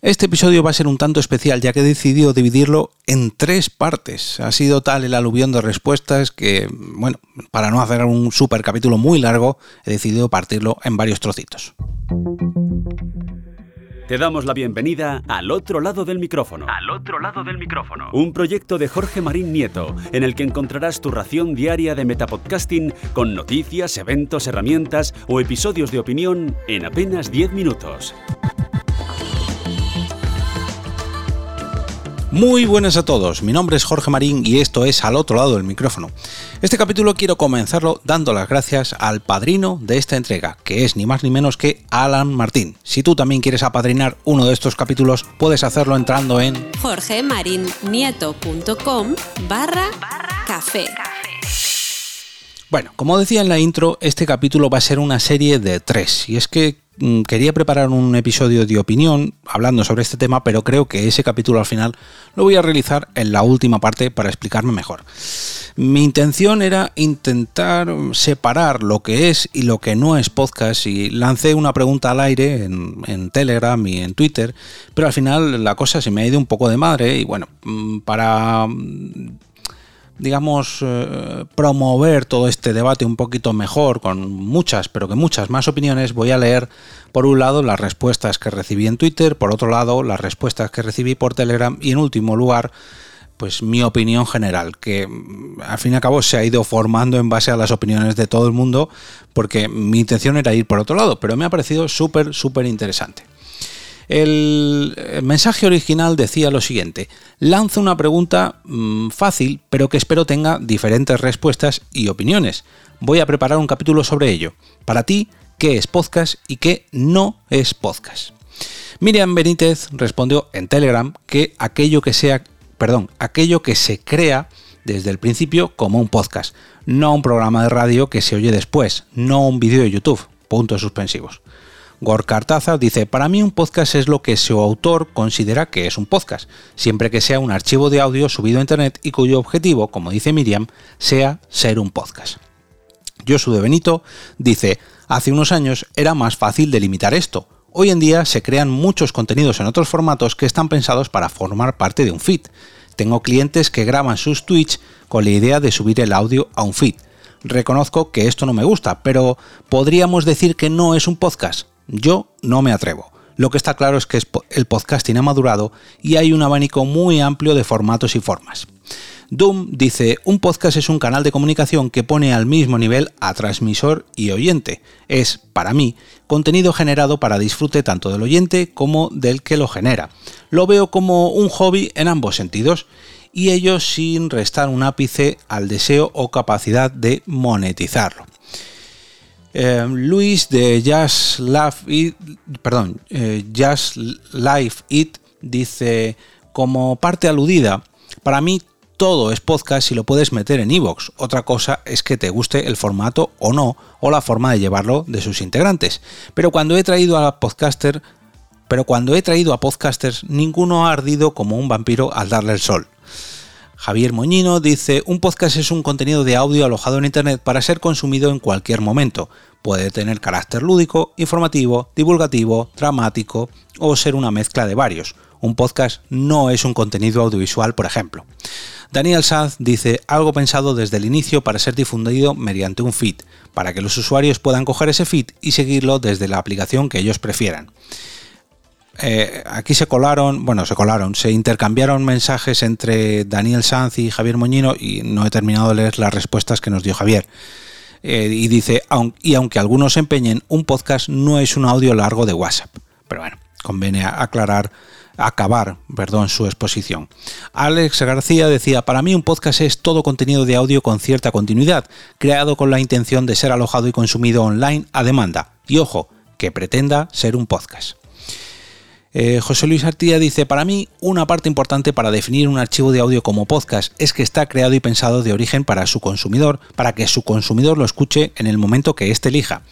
Este episodio va a ser un tanto especial ya que he decidido dividirlo en tres partes. Ha sido tal el aluvión de respuestas que, bueno, para no hacer un super capítulo muy largo, he decidido partirlo en varios trocitos. Te damos la bienvenida al otro lado del micrófono. Al otro lado del micrófono. Un proyecto de Jorge Marín Nieto, en el que encontrarás tu ración diaria de metapodcasting con noticias, eventos, herramientas o episodios de opinión en apenas 10 minutos. Muy buenas a todos, mi nombre es Jorge Marín y esto es Al otro lado del micrófono. Este capítulo quiero comenzarlo dando las gracias al padrino de esta entrega, que es ni más ni menos que Alan Martín. Si tú también quieres apadrinar uno de estos capítulos, puedes hacerlo entrando en jorgemarinieto.com barra café. Bueno, como decía en la intro, este capítulo va a ser una serie de tres, y es que quería preparar un episodio de opinión hablando sobre este tema, pero creo que ese capítulo al final lo voy a realizar en la última parte para explicarme mejor. Mi intención era intentar separar lo que es y lo que no es podcast y lancé una pregunta al aire en, en Telegram y en Twitter, pero al final la cosa se me ha ido un poco de madre y bueno, mm, para digamos, eh, promover todo este debate un poquito mejor, con muchas, pero que muchas más opiniones, voy a leer, por un lado, las respuestas que recibí en Twitter, por otro lado, las respuestas que recibí por Telegram y, en último lugar, pues mi opinión general, que mm, al fin y al cabo se ha ido formando en base a las opiniones de todo el mundo, porque mi intención era ir por otro lado, pero me ha parecido súper, súper interesante. El mensaje original decía lo siguiente, lanzo una pregunta mmm, fácil, pero que espero tenga diferentes respuestas y opiniones. Voy a preparar un capítulo sobre ello. Para ti, ¿qué es podcast y qué no es podcast? Miriam Benítez respondió en Telegram que aquello que sea, perdón, aquello que se crea desde el principio como un podcast, no un programa de radio que se oye después, no un vídeo de YouTube. Puntos suspensivos. Gorkartaza dice, para mí un podcast es lo que su autor considera que es un podcast, siempre que sea un archivo de audio subido a Internet y cuyo objetivo, como dice Miriam, sea ser un podcast. Josu de Benito dice, hace unos años era más fácil delimitar esto. Hoy en día se crean muchos contenidos en otros formatos que están pensados para formar parte de un feed. Tengo clientes que graban sus Twitch con la idea de subir el audio a un feed. Reconozco que esto no me gusta, pero ¿podríamos decir que no es un podcast? Yo no me atrevo. Lo que está claro es que el podcasting ha madurado y hay un abanico muy amplio de formatos y formas. Doom dice, un podcast es un canal de comunicación que pone al mismo nivel a transmisor y oyente. Es, para mí, contenido generado para disfrute tanto del oyente como del que lo genera. Lo veo como un hobby en ambos sentidos y ello sin restar un ápice al deseo o capacidad de monetizarlo. Eh, Luis de Just Life It, perdón, eh, Life It dice, como parte aludida, para mí todo es podcast y lo puedes meter en iVoox. Otra cosa es que te guste el formato o no, o la forma de llevarlo de sus integrantes. Pero cuando he traído a podcaster, pero cuando he traído a podcasters, ninguno ha ardido como un vampiro al darle el sol. Javier Moñino dice, un podcast es un contenido de audio alojado en Internet para ser consumido en cualquier momento. Puede tener carácter lúdico, informativo, divulgativo, dramático o ser una mezcla de varios. Un podcast no es un contenido audiovisual, por ejemplo. Daniel Sanz dice algo pensado desde el inicio para ser difundido mediante un feed, para que los usuarios puedan coger ese feed y seguirlo desde la aplicación que ellos prefieran. Eh, aquí se colaron, bueno, se colaron, se intercambiaron mensajes entre Daniel Sanz y Javier Moñino y no he terminado de leer las respuestas que nos dio Javier. Eh, y dice, y aunque algunos se empeñen, un podcast no es un audio largo de WhatsApp. Pero bueno, conviene aclarar, acabar, perdón, su exposición. Alex García decía, para mí un podcast es todo contenido de audio con cierta continuidad, creado con la intención de ser alojado y consumido online a demanda. Y ojo, que pretenda ser un podcast. Eh, José Luis Artía dice, para mí una parte importante para definir un archivo de audio como podcast es que está creado y pensado de origen para su consumidor, para que su consumidor lo escuche en el momento que éste elija.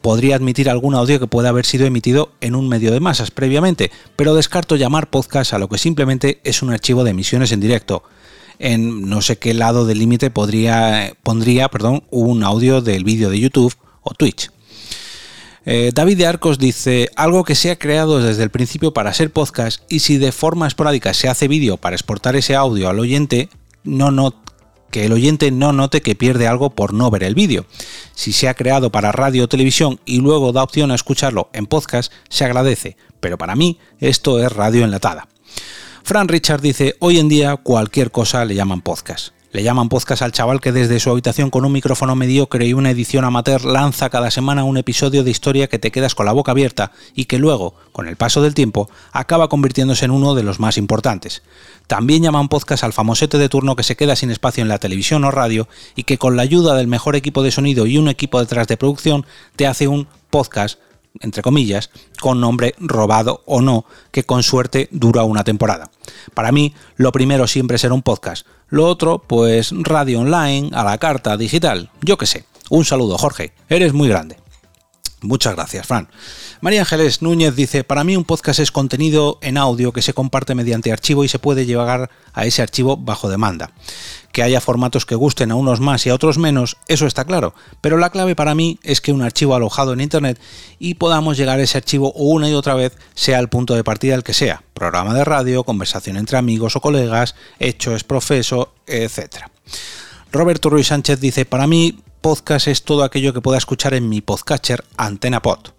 Podría admitir algún audio que pueda haber sido emitido en un medio de masas previamente, pero descarto llamar podcast a lo que simplemente es un archivo de emisiones en directo. En no sé qué lado del límite podría pondría un audio del vídeo de YouTube o Twitch. Eh, David de Arcos dice, algo que se ha creado desde el principio para ser podcast y si de forma esporádica se hace vídeo para exportar ese audio al oyente, no, no, que el oyente no note que pierde algo por no ver el vídeo. Si se ha creado para radio o televisión y luego da opción a escucharlo en podcast, se agradece, pero para mí esto es radio enlatada. Fran Richard dice, hoy en día cualquier cosa le llaman podcast. Le llaman podcast al chaval que desde su habitación con un micrófono mediocre y una edición amateur lanza cada semana un episodio de historia que te quedas con la boca abierta y que luego, con el paso del tiempo, acaba convirtiéndose en uno de los más importantes. También llaman podcast al famosete de turno que se queda sin espacio en la televisión o radio y que con la ayuda del mejor equipo de sonido y un equipo detrás de producción te hace un podcast entre comillas, con nombre robado o no, que con suerte dura una temporada. Para mí, lo primero siempre será un podcast. Lo otro, pues radio online, a la carta, digital, yo qué sé. Un saludo, Jorge. Eres muy grande. Muchas gracias, Fran. María Ángeles Núñez dice, para mí un podcast es contenido en audio que se comparte mediante archivo y se puede llevar a ese archivo bajo demanda. Que haya formatos que gusten a unos más y a otros menos, eso está claro, pero la clave para mí es que un archivo alojado en Internet y podamos llegar a ese archivo una y otra vez, sea el punto de partida el que sea, programa de radio, conversación entre amigos o colegas, hecho es profeso, etc. Roberto Ruiz Sánchez dice, para mí podcast es todo aquello que pueda escuchar en mi podcatcher Antena Pod.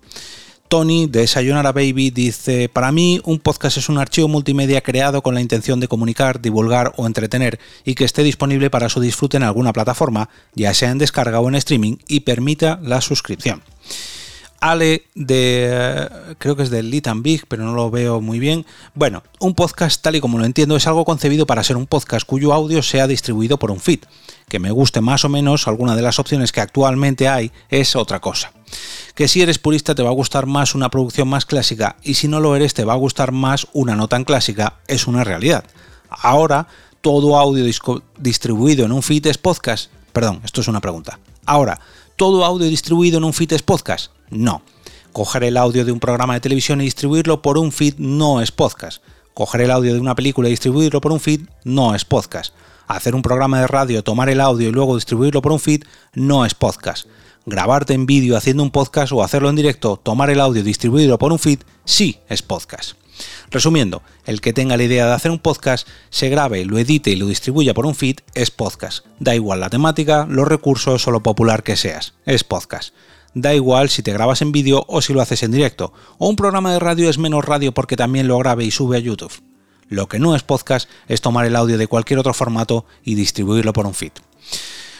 Tony de Sayonara Baby dice, para mí un podcast es un archivo multimedia creado con la intención de comunicar, divulgar o entretener y que esté disponible para su disfrute en alguna plataforma, ya sea en descarga o en streaming, y permita la suscripción. Ale de, creo que es de Lit Big, pero no lo veo muy bien. Bueno, un podcast tal y como lo entiendo es algo concebido para ser un podcast cuyo audio sea distribuido por un feed. Que me guste más o menos alguna de las opciones que actualmente hay es otra cosa. Que si eres purista te va a gustar más una producción más clásica y si no lo eres te va a gustar más una no tan clásica, es una realidad. Ahora, todo audio distribuido en un feed es podcast. Perdón, esto es una pregunta. Ahora, ¿todo audio distribuido en un feed es podcast? No. Coger el audio de un programa de televisión y distribuirlo por un feed no es podcast. Coger el audio de una película y distribuirlo por un feed no es podcast. Hacer un programa de radio, tomar el audio y luego distribuirlo por un feed no es podcast grabarte en vídeo haciendo un podcast o hacerlo en directo, tomar el audio y distribuirlo por un feed, sí es podcast. Resumiendo, el que tenga la idea de hacer un podcast, se grabe, lo edite y lo distribuya por un feed, es podcast. Da igual la temática, los recursos o lo popular que seas, es podcast. Da igual si te grabas en vídeo o si lo haces en directo. O un programa de radio es menos radio porque también lo grabe y sube a YouTube. Lo que no es podcast es tomar el audio de cualquier otro formato y distribuirlo por un feed.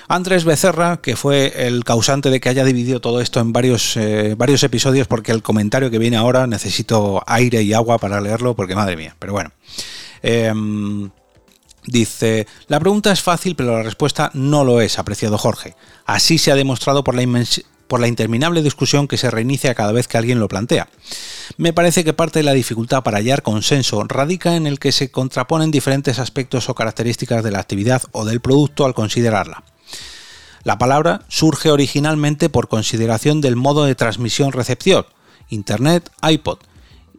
Andrés Becerra, que fue el causante de que haya dividido todo esto en varios, eh, varios episodios, porque el comentario que viene ahora necesito aire y agua para leerlo, porque madre mía, pero bueno. Em, dice, la pregunta es fácil, pero la respuesta no lo es, apreciado Jorge. Así se ha demostrado por la, por la interminable discusión que se reinicia cada vez que alguien lo plantea. Me parece que parte de la dificultad para hallar consenso radica en el que se contraponen diferentes aspectos o características de la actividad o del producto al considerarla. La palabra surge originalmente por consideración del modo de transmisión-recepción, Internet, iPod,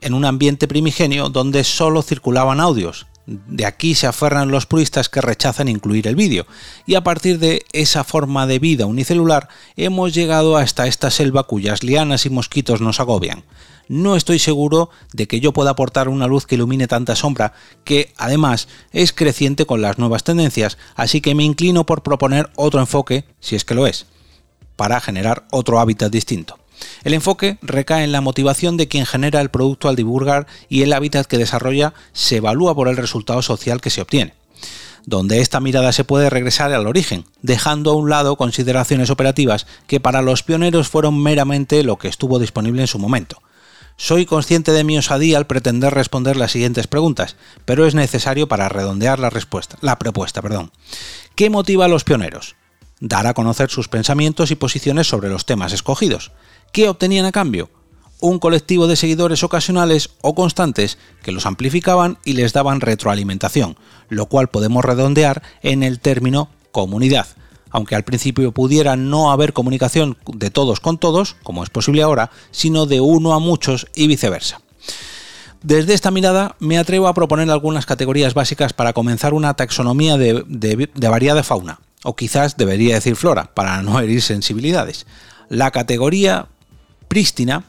en un ambiente primigenio donde solo circulaban audios. De aquí se aferran los puristas que rechazan incluir el vídeo, y a partir de esa forma de vida unicelular hemos llegado hasta esta selva cuyas lianas y mosquitos nos agobian no estoy seguro de que yo pueda aportar una luz que ilumine tanta sombra, que además es creciente con las nuevas tendencias, así que me inclino por proponer otro enfoque, si es que lo es, para generar otro hábitat distinto. El enfoque recae en la motivación de quien genera el producto al divulgar y el hábitat que desarrolla se evalúa por el resultado social que se obtiene donde esta mirada se puede regresar al origen, dejando a un lado consideraciones operativas que para los pioneros fueron meramente lo que estuvo disponible en su momento. Soy consciente de mi osadía al pretender responder las siguientes preguntas, pero es necesario para redondear la respuesta, la propuesta, perdón. ¿Qué motiva a los pioneros? Dar a conocer sus pensamientos y posiciones sobre los temas escogidos. ¿Qué obtenían a cambio? Un colectivo de seguidores ocasionales o constantes que los amplificaban y les daban retroalimentación, lo cual podemos redondear en el término comunidad, aunque al principio pudiera no haber comunicación de todos con todos, como es posible ahora, sino de uno a muchos y viceversa. Desde esta mirada me atrevo a proponer algunas categorías básicas para comenzar una taxonomía de, variada fauna, o quizás debería decir flora, para no herir sensibilidades. La categoría prístina,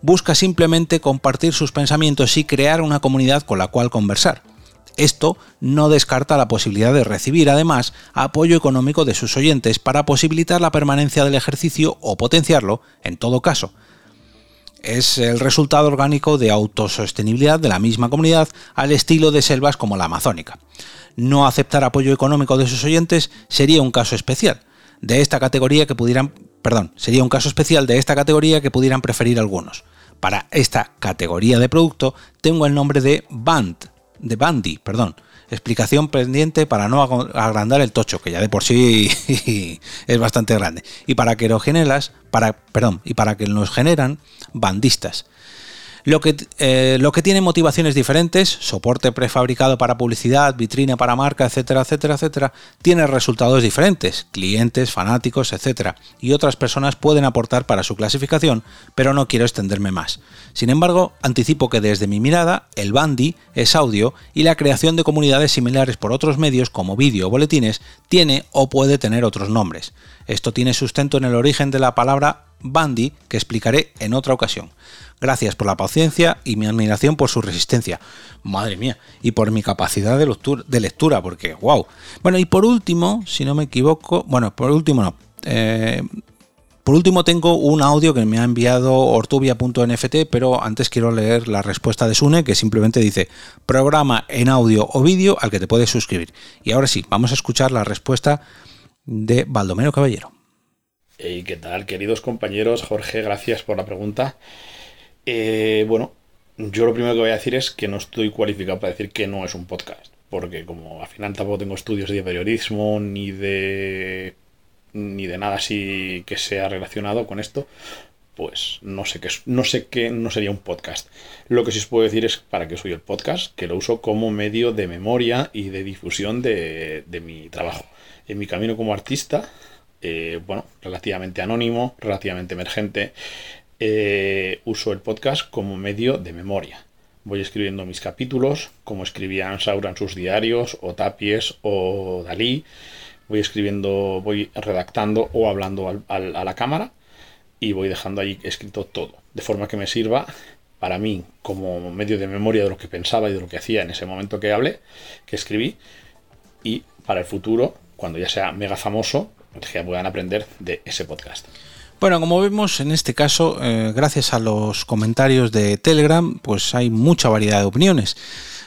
busca simplemente compartir sus pensamientos y crear una comunidad con la cual conversar. Esto no descarta la posibilidad de recibir además apoyo económico de sus oyentes para posibilitar la permanencia del ejercicio o potenciarlo, en todo caso. Es el resultado orgánico de autosostenibilidad de la misma comunidad al estilo de selvas como la amazónica. No aceptar apoyo económico de sus oyentes sería un caso especial de esta categoría que pudieran, perdón, sería un caso especial de esta categoría que pudieran preferir algunos. Para esta categoría de producto tengo el nombre de Band, de Bandy, perdón. Explicación pendiente para no agrandar el tocho, que ya de por sí es bastante grande. Y para que lo generas, para, perdón, y para que nos generan bandistas. Lo que, eh, lo que tiene motivaciones diferentes, soporte prefabricado para publicidad, vitrina para marca, etcétera, etcétera, etcétera, tiene resultados diferentes, clientes, fanáticos, etcétera, y otras personas pueden aportar para su clasificación, pero no quiero extenderme más. Sin embargo, anticipo que desde mi mirada, el bandy es audio y la creación de comunidades similares por otros medios como vídeo o boletines tiene o puede tener otros nombres. Esto tiene sustento en el origen de la palabra bandy que explicaré en otra ocasión. Gracias por la paciencia y mi admiración por su resistencia. Madre mía. Y por mi capacidad de lectura, porque, wow. Bueno, y por último, si no me equivoco, bueno, por último no. Eh, por último tengo un audio que me ha enviado ortubia.nft, pero antes quiero leer la respuesta de Sune, que simplemente dice, programa en audio o vídeo al que te puedes suscribir. Y ahora sí, vamos a escuchar la respuesta de Baldomero Caballero. ¿qué tal, queridos compañeros? Jorge, gracias por la pregunta. Eh, bueno, yo lo primero que voy a decir es que no estoy cualificado para decir que no es un podcast. Porque como al final tampoco tengo estudios de periodismo ni de ni de nada así que sea relacionado con esto, pues no sé qué no sé qué no sería un podcast. Lo que sí os puedo decir es para qué soy el podcast, que lo uso como medio de memoria y de difusión de, mi trabajo. En mi camino como artista, eh, bueno, relativamente anónimo, relativamente emergente, eh, uso el podcast como medio de memoria. Voy escribiendo mis capítulos, como escribían Saura en sus diarios, o Tapies, o Dalí. Voy escribiendo, voy redactando o hablando a la cámara y voy dejando ahí escrito todo, de forma que me sirva para mí como medio de memoria de lo que pensaba y de lo que hacía en ese momento que hablé, que escribí, y para el futuro, cuando ya sea mega famoso, que puedan aprender de ese podcast. Bueno, como vemos en este caso, eh, gracias a los comentarios de Telegram, pues hay mucha variedad de opiniones.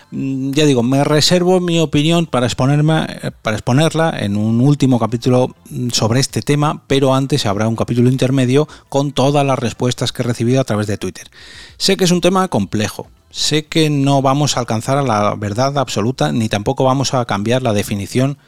Mm, ya digo, me reservo mi opinión para, exponerme, eh, para exponerla en un último capítulo mm, sobre este tema, pero antes habrá un capítulo intermedio con todas las respuestas que he recibido a través de Twitter. Sé que es un tema complejo, sé que no vamos a alcanzar a la verdad absoluta, ni tampoco vamos a cambiar la definición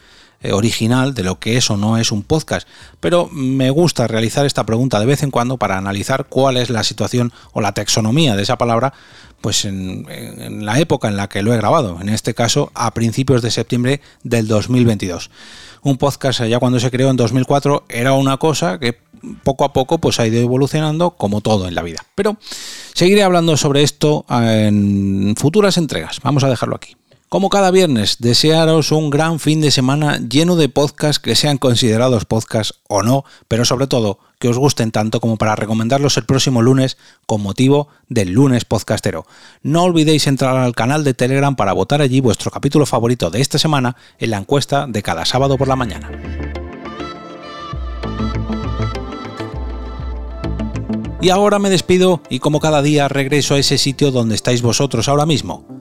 original de lo que es o no es un podcast, pero me gusta realizar esta pregunta de vez en cuando para analizar cuál es la situación o la taxonomía de esa palabra pues en, en, la época en la que lo he grabado, en este caso a principios de septiembre del 2022. Un podcast ya cuando se creó en 2004 era una cosa que poco a poco pues ha ido evolucionando como todo en la vida. Pero seguiré hablando sobre esto en futuras entregas. Vamos a dejarlo aquí. Como cada viernes, desearos un gran fin de semana lleno de podcasts que sean considerados podcasts o no, pero sobre todo que os gusten tanto como para recomendarlos el próximo lunes con motivo del lunes podcastero. No olvidéis entrar al canal de Telegram para votar allí vuestro capítulo favorito de esta semana en la encuesta de cada sábado por la mañana. Y ahora me despido y como cada día regreso a ese sitio donde estáis vosotros ahora mismo